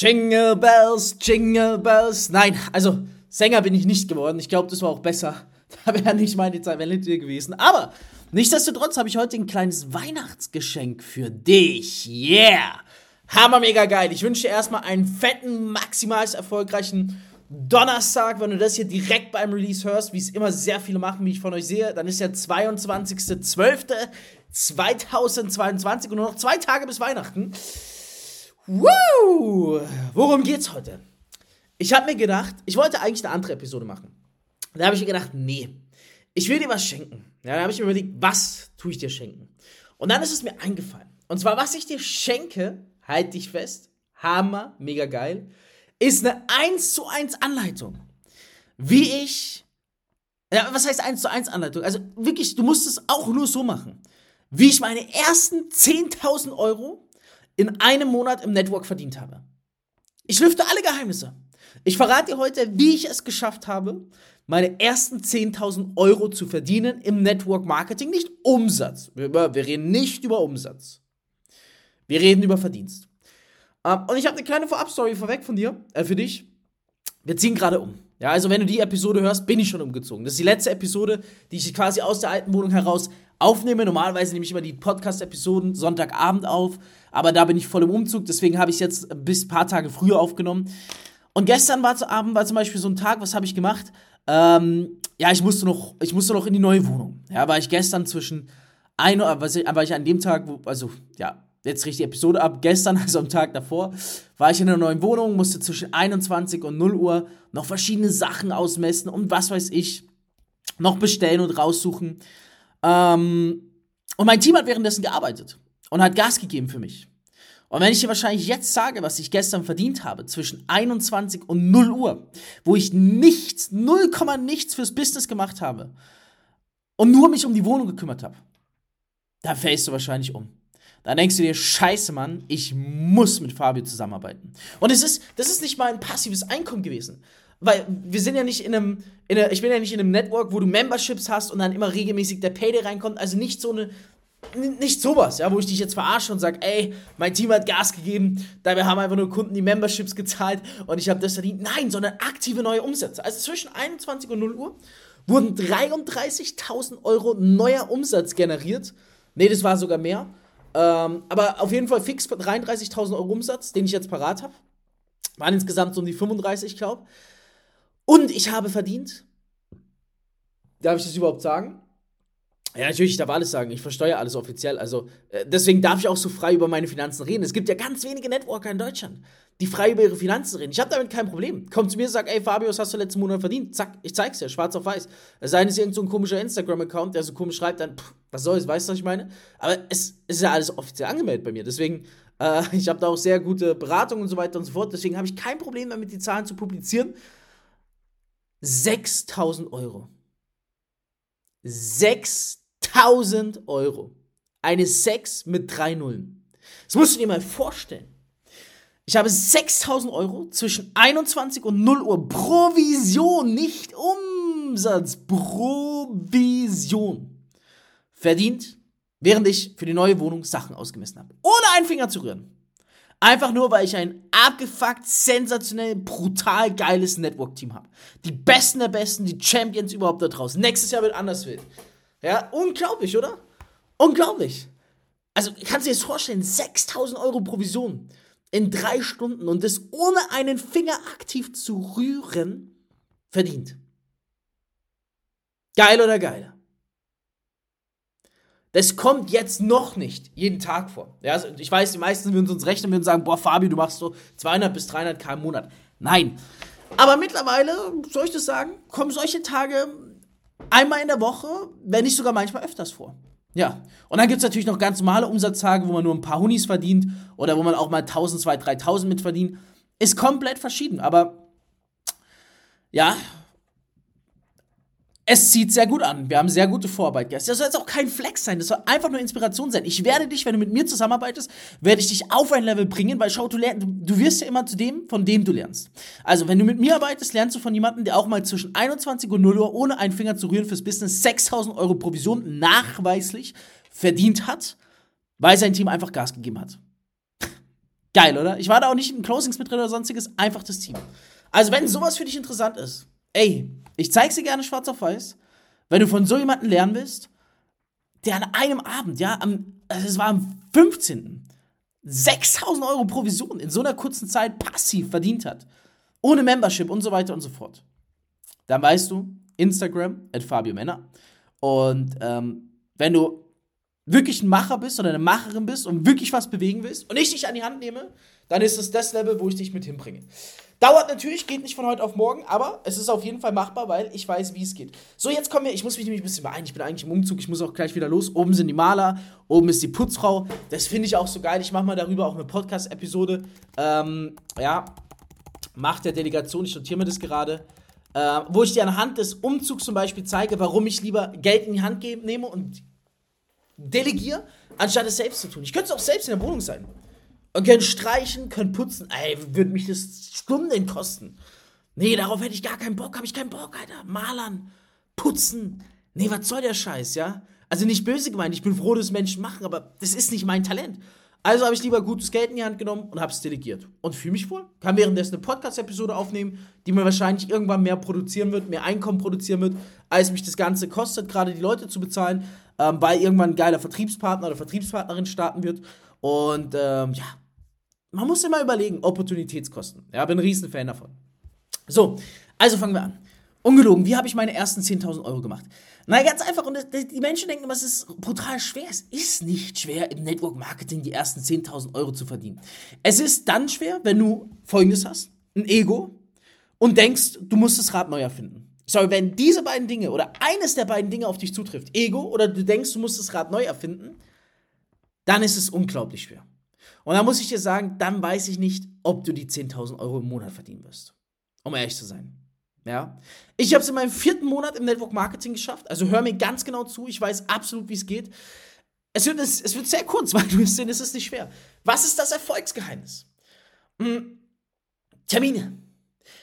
Jingle Bells, Jingle Bells. Nein, also Sänger bin ich nicht geworden. Ich glaube, das war auch besser. Da wäre nicht meine Talente gewesen. Aber nichtsdestotrotz habe ich heute ein kleines Weihnachtsgeschenk für dich. Yeah! Hammer mega geil. Ich wünsche dir erstmal einen fetten, maximal erfolgreichen Donnerstag, wenn du das hier direkt beim Release hörst, wie es immer sehr viele machen, wie ich von euch sehe, dann ist der 22.12.2022 und nur noch zwei Tage bis Weihnachten. Woo! Worum geht's heute? Ich habe mir gedacht, ich wollte eigentlich eine andere Episode machen. Da habe ich mir gedacht, nee, ich will dir was schenken. Ja, da habe ich mir überlegt, was tue ich dir schenken? Und dann ist es mir eingefallen. Und zwar, was ich dir schenke, halt dich fest, Hammer, mega geil, ist eine 1 zu 1 Anleitung. Wie ich, ja, was heißt 1 zu 1 Anleitung? Also wirklich, du musst es auch nur so machen. Wie ich meine ersten 10.000 Euro in einem Monat im Network verdient habe. Ich lüfte alle Geheimnisse. Ich verrate dir heute, wie ich es geschafft habe, meine ersten 10.000 Euro zu verdienen im Network Marketing. Nicht Umsatz. Wir, wir reden nicht über Umsatz. Wir reden über Verdienst. Ähm, und ich habe eine kleine Vorab-Story vorweg von dir, äh, für dich. Wir ziehen gerade um. Ja, also wenn du die Episode hörst, bin ich schon umgezogen. Das ist die letzte Episode, die ich quasi aus der alten Wohnung heraus aufnehme. Normalerweise nehme ich immer die Podcast-Episoden Sonntagabend auf, aber da bin ich voll im Umzug, deswegen habe ich es jetzt bis ein paar Tage früher aufgenommen. Und gestern war Abend war zum Beispiel so ein Tag, was habe ich gemacht? Ähm, ja, ich musste noch, ich musste noch in die neue Wohnung. Ja, war ich gestern zwischen ein, was ich, war ich an dem Tag, wo, also ja, jetzt richte die Episode ab, gestern, also am Tag davor, war ich in einer neuen Wohnung, musste zwischen 21 und 0 Uhr noch verschiedene Sachen ausmessen und was weiß ich, noch bestellen und raussuchen. Ähm, und mein Team hat währenddessen gearbeitet und hat Gas gegeben für mich. Und wenn ich dir wahrscheinlich jetzt sage, was ich gestern verdient habe, zwischen 21 und 0 Uhr, wo ich nichts, 0, nichts fürs Business gemacht habe und nur mich um die Wohnung gekümmert habe, da fällst du wahrscheinlich um. Dann denkst du dir, scheiße, Mann, ich muss mit Fabio zusammenarbeiten. Und es ist, das ist nicht mal ein passives Einkommen gewesen. Weil wir sind ja nicht in einem, in einer, ich bin ja nicht in einem Network, wo du Memberships hast und dann immer regelmäßig der Payday reinkommt. Also nicht so eine, nicht sowas, ja, wo ich dich jetzt verarsche und sage, ey, mein Team hat Gas gegeben, dabei haben einfach nur Kunden die Memberships gezahlt und ich habe das verdient. Nein, sondern aktive neue Umsätze. Also zwischen 21 und 0 Uhr wurden 33.000 Euro neuer Umsatz generiert. Nee, das war sogar mehr. Ähm, aber auf jeden Fall fix 33.000 Euro Umsatz, den ich jetzt parat habe. Waren insgesamt so um die 35, ich glaube. Und ich habe verdient. Darf ich das überhaupt sagen? Ja, natürlich, ich darf alles sagen. Ich versteuere alles offiziell. Also, äh, deswegen darf ich auch so frei über meine Finanzen reden. Es gibt ja ganz wenige Networker in Deutschland, die frei über ihre Finanzen reden. Ich habe damit kein Problem. Kommt zu mir und sagt, ey, Fabio, was hast du letzten Monat verdient? Zack, ich zeig's dir, schwarz auf weiß. Es sei es irgendein so komischer Instagram-Account, der so komisch schreibt, dann, pff, was soll's, weißt du, was ich meine? Aber es, es ist ja alles offiziell angemeldet bei mir. Deswegen, äh, ich habe da auch sehr gute Beratung und so weiter und so fort. Deswegen habe ich kein Problem damit, die Zahlen zu publizieren. 6000 Euro. 6000 1000 Euro. Eine 6 mit drei Nullen. Das musst du dir mal vorstellen. Ich habe 6000 Euro zwischen 21 und 0 Uhr Provision, nicht Umsatz, Provision verdient, während ich für die neue Wohnung Sachen ausgemessen habe. Ohne einen Finger zu rühren. Einfach nur, weil ich ein abgefuckt, sensationell, brutal geiles Network-Team habe. Die Besten der Besten, die Champions überhaupt da draußen. Nächstes Jahr wird anders wild. Ja, unglaublich, oder? Unglaublich. Also, kannst du dir das vorstellen? 6000 Euro Provision in drei Stunden und das ohne einen Finger aktiv zu rühren verdient. Geil oder geil? Das kommt jetzt noch nicht jeden Tag vor. Ja, also ich weiß, die meisten würden uns rechnen und sagen, boah, Fabi, du machst so 200 bis 300 K im Monat. Nein. Aber mittlerweile, soll ich das sagen, kommen solche Tage einmal in der Woche, wenn nicht sogar manchmal öfters vor. Ja. Und dann gibt es natürlich noch ganz normale Umsatztage, wo man nur ein paar Hunis verdient oder wo man auch mal 1000, 2000, 3000 mit verdient. Ist komplett verschieden. Aber ja, es zieht sehr gut an. Wir haben sehr gute Vorarbeit Das soll jetzt auch kein Flex sein. Das soll einfach nur Inspiration sein. Ich werde dich, wenn du mit mir zusammenarbeitest, werde ich dich auf ein Level bringen, weil schau, du, lernst, du wirst ja immer zu dem, von dem du lernst. Also, wenn du mit mir arbeitest, lernst du von jemandem, der auch mal zwischen 21 und 0 Uhr ohne einen Finger zu rühren fürs Business 6000 Euro Provision nachweislich verdient hat, weil sein Team einfach Gas gegeben hat. Geil, oder? Ich war da auch nicht in Closings mit drin oder sonstiges, einfach das Team. Also, wenn sowas für dich interessant ist, ey, ich zeig's dir gerne schwarz auf weiß. Wenn du von so jemandem lernen willst, der an einem Abend, ja, am, also es war am 15. 6000 Euro Provision in so einer kurzen Zeit passiv verdient hat. Ohne Membership und so weiter und so fort. Dann weißt du, Instagram, at Fabio Männer. Und ähm, wenn du wirklich ein Macher bist oder eine Macherin bist und wirklich was bewegen willst und ich dich an die Hand nehme, dann ist es das Level, wo ich dich mit hinbringe. Dauert natürlich, geht nicht von heute auf morgen, aber es ist auf jeden Fall machbar, weil ich weiß, wie es geht. So, jetzt kommen wir, ich muss mich nämlich ein bisschen beeilen. Ich bin eigentlich im Umzug, ich muss auch gleich wieder los. Oben sind die Maler, oben ist die Putzfrau. Das finde ich auch so geil. Ich mache mal darüber auch eine Podcast-Episode. Ähm, ja, Macht der Delegation, ich notiere mir das gerade. Äh, wo ich dir anhand des Umzugs zum Beispiel zeige, warum ich lieber Geld in die Hand nehme und delegiere, anstatt es selbst zu tun. Ich könnte es auch selbst in der Wohnung sein. Und können streichen, können putzen. Ey, würde mich das Stunden kosten. Nee, darauf hätte ich gar keinen Bock, habe ich keinen Bock, Alter. Malern, putzen. Nee, was soll der Scheiß, ja? Also nicht böse gemeint, ich bin froh, dass Menschen machen, aber das ist nicht mein Talent. Also habe ich lieber gutes Geld in die Hand genommen und habe es delegiert. Und fühle mich wohl. Kann währenddessen eine Podcast-Episode aufnehmen, die mir wahrscheinlich irgendwann mehr produzieren wird, mehr Einkommen produzieren wird, als mich das Ganze kostet, gerade die Leute zu bezahlen, ähm, weil irgendwann ein geiler Vertriebspartner oder Vertriebspartnerin starten wird. Und ähm, ja, man muss immer überlegen, Opportunitätskosten. Ja, bin ein riesen Fan davon. So, also fangen wir an. Ungelogen, wie habe ich meine ersten 10.000 Euro gemacht? Na, ganz einfach. Und die Menschen denken immer, es ist brutal schwer. Es ist nicht schwer, im Network Marketing die ersten 10.000 Euro zu verdienen. Es ist dann schwer, wenn du Folgendes hast: ein Ego und denkst, du musst das Rad neu erfinden. Sorry, wenn diese beiden Dinge oder eines der beiden Dinge auf dich zutrifft, Ego oder du denkst, du musst das Rad neu erfinden, dann ist es unglaublich schwer. Und da muss ich dir sagen, dann weiß ich nicht, ob du die 10.000 Euro im Monat verdienen wirst. Um ehrlich zu sein. Ja. Ich habe es in meinem vierten Monat im Network Marketing geschafft. Also hör mir ganz genau zu. Ich weiß absolut, wie es geht. Es wird, es, es wird sehr kurz, weil du wirst sehen, es ist nicht schwer. Was ist das Erfolgsgeheimnis? Hm, Termine.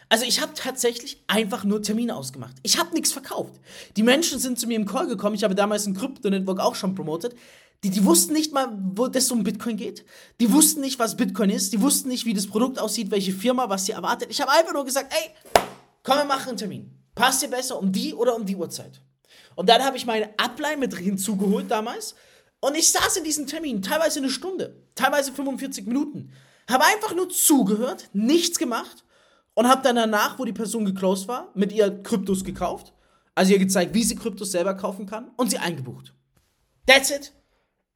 Also ich habe tatsächlich einfach nur Termine ausgemacht. Ich habe nichts verkauft. Die Menschen sind zu mir im Call gekommen. Ich habe damals ein Krypto-Network auch schon promotet. Die, die wussten nicht mal, wo das um Bitcoin geht. Die wussten nicht, was Bitcoin ist. Die wussten nicht, wie das Produkt aussieht, welche Firma, was sie erwartet. Ich habe einfach nur gesagt, ey, komm, wir machen einen Termin. Passt dir besser um die oder um die Uhrzeit? Und dann habe ich meine Upline mit hinzugeholt damals. Und ich saß in diesem Termin, teilweise eine Stunde, teilweise 45 Minuten. Habe einfach nur zugehört, nichts gemacht und habe dann danach, wo die Person geclosed war, mit ihr Kryptos gekauft. Also ihr gezeigt, wie sie Kryptos selber kaufen kann und sie eingebucht. That's it.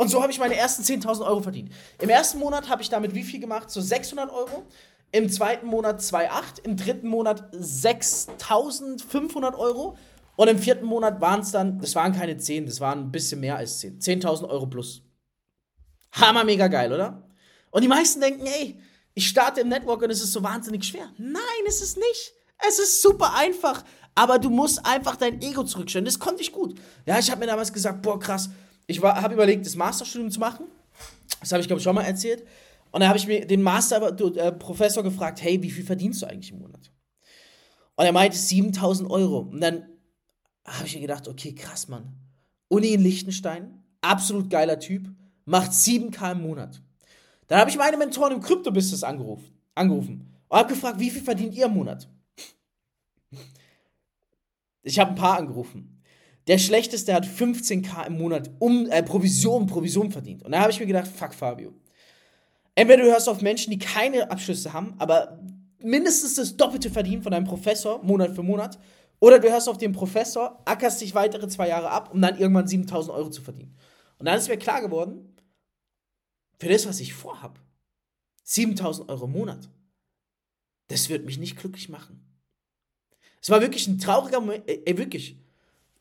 Und so habe ich meine ersten 10.000 Euro verdient. Im ersten Monat habe ich damit wie viel gemacht? So 600 Euro. Im zweiten Monat 2,8. Im dritten Monat 6.500 Euro. Und im vierten Monat waren es dann, das waren keine 10, das waren ein bisschen mehr als 10. 10.000 Euro plus. Hammer mega geil, oder? Und die meisten denken, ey, ich starte im Network und es ist so wahnsinnig schwer. Nein, es ist nicht. Es ist super einfach. Aber du musst einfach dein Ego zurückstellen. Das konnte ich gut. Ja, ich habe mir damals gesagt, boah, krass, ich habe überlegt, das Masterstudium zu machen. Das habe ich, glaube ich, schon mal erzählt. Und dann habe ich mir den Masterprofessor äh, gefragt, hey, wie viel verdienst du eigentlich im Monat? Und er meinte 7000 Euro. Und dann habe ich mir gedacht, okay, krass, Mann. Uni in Liechtenstein, absolut geiler Typ, macht 7k im Monat. Dann habe ich meine Mentoren im Krypto-Business angerufen, angerufen und habe gefragt, wie viel verdient ihr im Monat? Ich habe ein paar angerufen. Der schlechteste hat 15k im Monat um, äh, Provision, Provision verdient. Und da habe ich mir gedacht, fuck Fabio. Entweder du hörst auf Menschen, die keine Abschlüsse haben, aber mindestens das Doppelte verdienen von deinem Professor, Monat für Monat, oder du hörst auf den Professor, ackerst dich weitere zwei Jahre ab, um dann irgendwann 7000 Euro zu verdienen. Und dann ist mir klar geworden, für das, was ich vorhab, 7000 Euro im Monat, das wird mich nicht glücklich machen. Es war wirklich ein trauriger Moment, ey, wirklich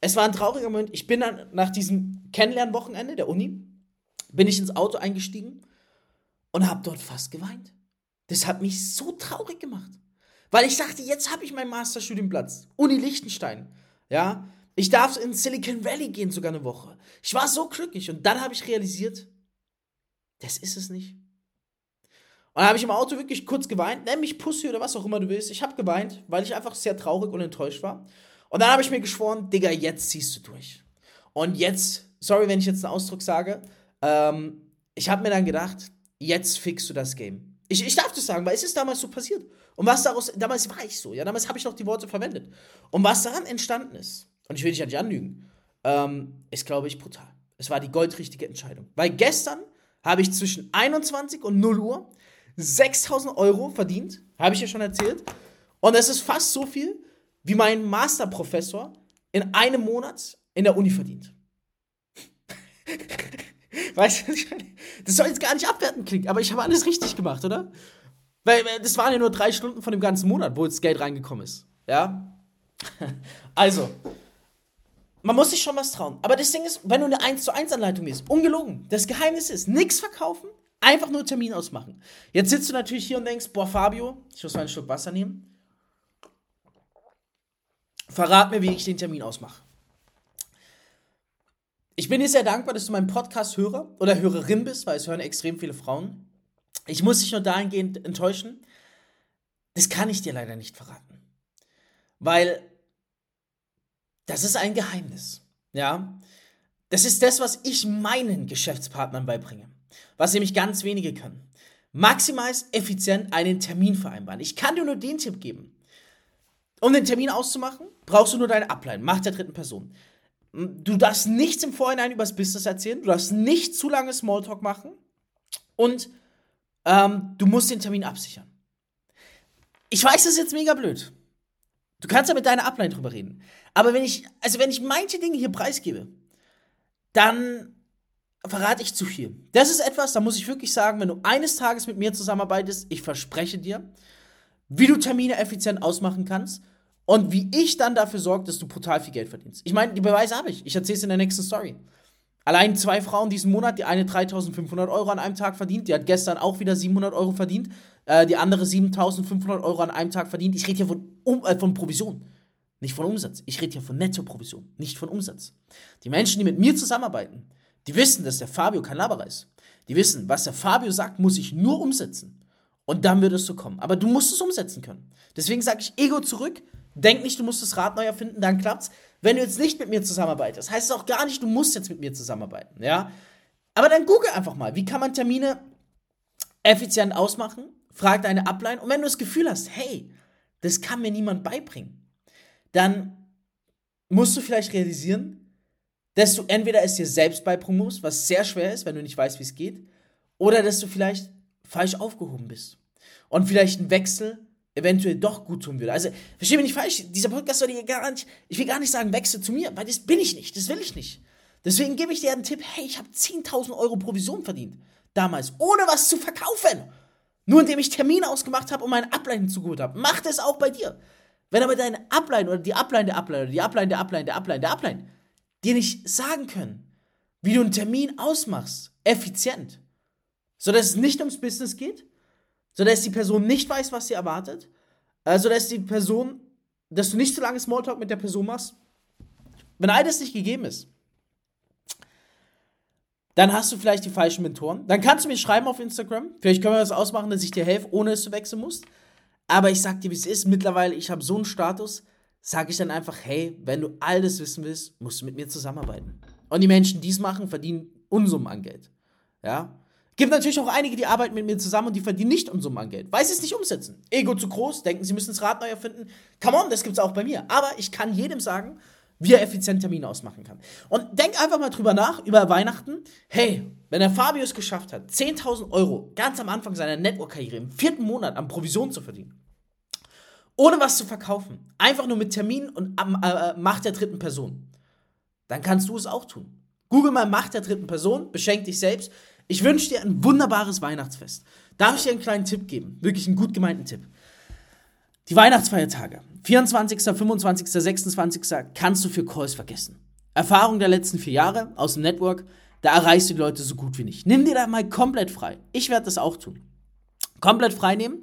es war ein trauriger Moment. Ich bin dann nach diesem Kennenlernwochenende der Uni, bin ich ins Auto eingestiegen und habe dort fast geweint. Das hat mich so traurig gemacht. Weil ich dachte, jetzt habe ich meinen Masterstudienplatz. Uni Liechtenstein. Ja, ich darf in Silicon Valley gehen, sogar eine Woche. Ich war so glücklich und dann habe ich realisiert, das ist es nicht. Und dann habe ich im Auto wirklich kurz geweint, nenn mich Pussy oder was auch immer du willst. Ich habe geweint, weil ich einfach sehr traurig und enttäuscht war. Und dann habe ich mir geschworen, Digga, jetzt ziehst du durch. Und jetzt, sorry, wenn ich jetzt einen Ausdruck sage, ähm, ich habe mir dann gedacht, jetzt fixst du das Game. Ich, ich darf das sagen, weil es ist damals so passiert. Und was daraus, damals war ich so, ja, damals habe ich noch die Worte verwendet. Und was daran entstanden ist, und ich will dich ja nicht anlügen, ähm, ist, glaube ich, brutal. Es war die goldrichtige Entscheidung. Weil gestern habe ich zwischen 21 und 0 Uhr 6000 Euro verdient, habe ich ja schon erzählt. Und das ist fast so viel, wie mein Masterprofessor in einem Monat in der Uni verdient. weißt du, das soll jetzt gar nicht abwertend klingen, aber ich habe alles richtig gemacht, oder? Weil das waren ja nur drei Stunden von dem ganzen Monat, wo das Geld reingekommen ist. Ja? Also, man muss sich schon was trauen. Aber das Ding ist, wenn du eine 1 zu 1 Anleitung liest, ungelogen, das Geheimnis ist, nichts verkaufen, einfach nur Termin ausmachen. Jetzt sitzt du natürlich hier und denkst, boah, Fabio, ich muss mal einen Schluck Wasser nehmen. Verrat mir, wie ich den Termin ausmache. Ich bin dir sehr dankbar, dass du meinen Podcast Hörer oder Hörerin bist, weil es hören extrem viele Frauen. Ich muss dich nur dahingehend enttäuschen. Das kann ich dir leider nicht verraten. Weil das ist ein Geheimnis. Ja? Das ist das, was ich meinen Geschäftspartnern beibringe. Was nämlich ganz wenige können. Maximal effizient einen Termin vereinbaren. Ich kann dir nur den Tipp geben. Um den Termin auszumachen, brauchst du nur deine Ablein, Macht der dritten Person. Du darfst nichts im Vorhinein über das Business erzählen, du darfst nicht zu lange Smalltalk machen und ähm, du musst den Termin absichern. Ich weiß, das ist jetzt mega blöd. Du kannst ja mit deiner Ablein drüber reden. Aber wenn ich, also wenn ich manche Dinge hier preisgebe, dann verrate ich zu viel. Das ist etwas, da muss ich wirklich sagen, wenn du eines Tages mit mir zusammenarbeitest, ich verspreche dir, wie du Termine effizient ausmachen kannst und wie ich dann dafür sorge, dass du brutal viel Geld verdienst. Ich meine, die Beweise habe ich. Ich erzähle es in der nächsten Story. Allein zwei Frauen diesen Monat, die eine 3500 Euro an einem Tag verdient, die hat gestern auch wieder 700 Euro verdient, äh, die andere 7500 Euro an einem Tag verdient. Ich rede hier von, um, äh, von Provision, nicht von Umsatz. Ich rede hier von Netto-Provision, nicht von Umsatz. Die Menschen, die mit mir zusammenarbeiten, die wissen, dass der Fabio kein Laberer ist. Die wissen, was der Fabio sagt, muss ich nur umsetzen. Und dann wird es so kommen. Aber du musst es umsetzen können. Deswegen sage ich Ego zurück, Denk nicht, du musst das Rad neu erfinden, dann klappt's. Wenn du jetzt nicht mit mir zusammenarbeitest, heißt es auch gar nicht, du musst jetzt mit mir zusammenarbeiten, ja? Aber dann google einfach mal, wie kann man Termine effizient ausmachen? Frag deine Ablein und wenn du das Gefühl hast, hey, das kann mir niemand beibringen, dann musst du vielleicht realisieren, dass du entweder es dir selbst beibringen musst, was sehr schwer ist, wenn du nicht weißt, wie es geht, oder dass du vielleicht falsch aufgehoben bist und vielleicht einen Wechsel eventuell doch gut tun würde. Also, verstehe mich nicht falsch, dieser Podcast soll dir gar nicht, ich will gar nicht sagen, wechsel zu mir, weil das bin ich nicht, das will ich nicht. Deswegen gebe ich dir einen Tipp, hey, ich habe 10.000 Euro Provision verdient, damals, ohne was zu verkaufen. Nur indem ich Termine ausgemacht habe und meine Ableiten zugeholt habe. Mach das auch bei dir. Wenn aber deine Ablein oder die Ablein der Ablein oder die Ablein der Ablein der Ablein der Ablein dir nicht sagen können, wie du einen Termin ausmachst, effizient, sodass es nicht ums Business geht, sodass die Person nicht weiß, was sie erwartet, also dass die Person, dass du nicht zu lange Smalltalk mit der Person machst. Wenn all das nicht gegeben ist, dann hast du vielleicht die falschen Mentoren. Dann kannst du mir schreiben auf Instagram. Vielleicht können wir das ausmachen, dass ich dir helfe, ohne dass du wechseln musst. Aber ich sag dir, wie es ist. Mittlerweile, ich habe so einen Status, sage ich dann einfach, hey, wenn du all das wissen willst, musst du mit mir zusammenarbeiten. Und die Menschen, die es machen, verdienen Unsummen an Geld. Ja? Gibt natürlich auch einige, die arbeiten mit mir zusammen und die verdienen nicht Unsummen an Geld, weil sie es nicht umsetzen. Ego zu groß, denken, sie müssen das Rad neu erfinden. Come on, das gibt es auch bei mir. Aber ich kann jedem sagen, wie er effizient Termine ausmachen kann. Und denk einfach mal drüber nach, über Weihnachten. Hey, wenn der Fabio es geschafft hat, 10.000 Euro ganz am Anfang seiner Network-Karriere im vierten Monat an Provision zu verdienen, ohne was zu verkaufen, einfach nur mit Terminen und äh, äh, Macht der dritten Person, dann kannst du es auch tun. Google mal Macht der dritten Person, beschenk dich selbst. Ich wünsche dir ein wunderbares Weihnachtsfest. Darf ich dir einen kleinen Tipp geben? Wirklich einen gut gemeinten Tipp. Die Weihnachtsfeiertage, 24., 25., 26. kannst du für Calls vergessen. Erfahrung der letzten vier Jahre aus dem Network, da erreichst du die Leute so gut wie nicht. Nimm dir da mal komplett frei. Ich werde das auch tun. Komplett frei nehmen.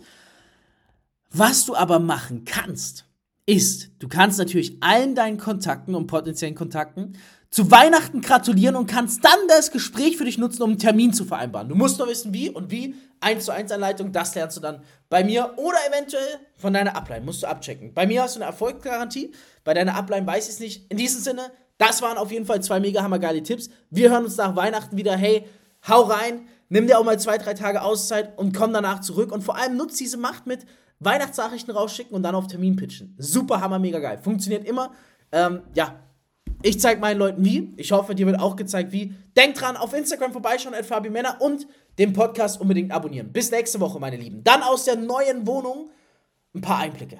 Was du aber machen kannst, ist, du kannst natürlich allen deinen Kontakten und potenziellen Kontakten zu Weihnachten gratulieren und kannst dann das Gespräch für dich nutzen, um einen Termin zu vereinbaren. Du musst nur wissen, wie und wie. 1 zu 1 Anleitung, das lernst du dann bei mir oder eventuell von deiner Upline. Musst du abchecken. Bei mir hast du eine Erfolgsgarantie, bei deiner Upline weiß ich es nicht. In diesem Sinne, das waren auf jeden Fall zwei mega hammergeile Tipps. Wir hören uns nach Weihnachten wieder. Hey, hau rein, nimm dir auch mal zwei, drei Tage Auszeit und komm danach zurück. Und vor allem nutzt diese Macht mit Weihnachtsnachrichten rausschicken und dann auf Termin pitchen. Super hammer, mega geil. Funktioniert immer. Ähm, ja, ich zeige meinen Leuten wie. Ich hoffe, dir wird auch gezeigt wie. Denkt dran, auf Instagram vorbeischauen, at Fabi Männer und den Podcast unbedingt abonnieren. Bis nächste Woche, meine Lieben. Dann aus der neuen Wohnung ein paar Einblicke.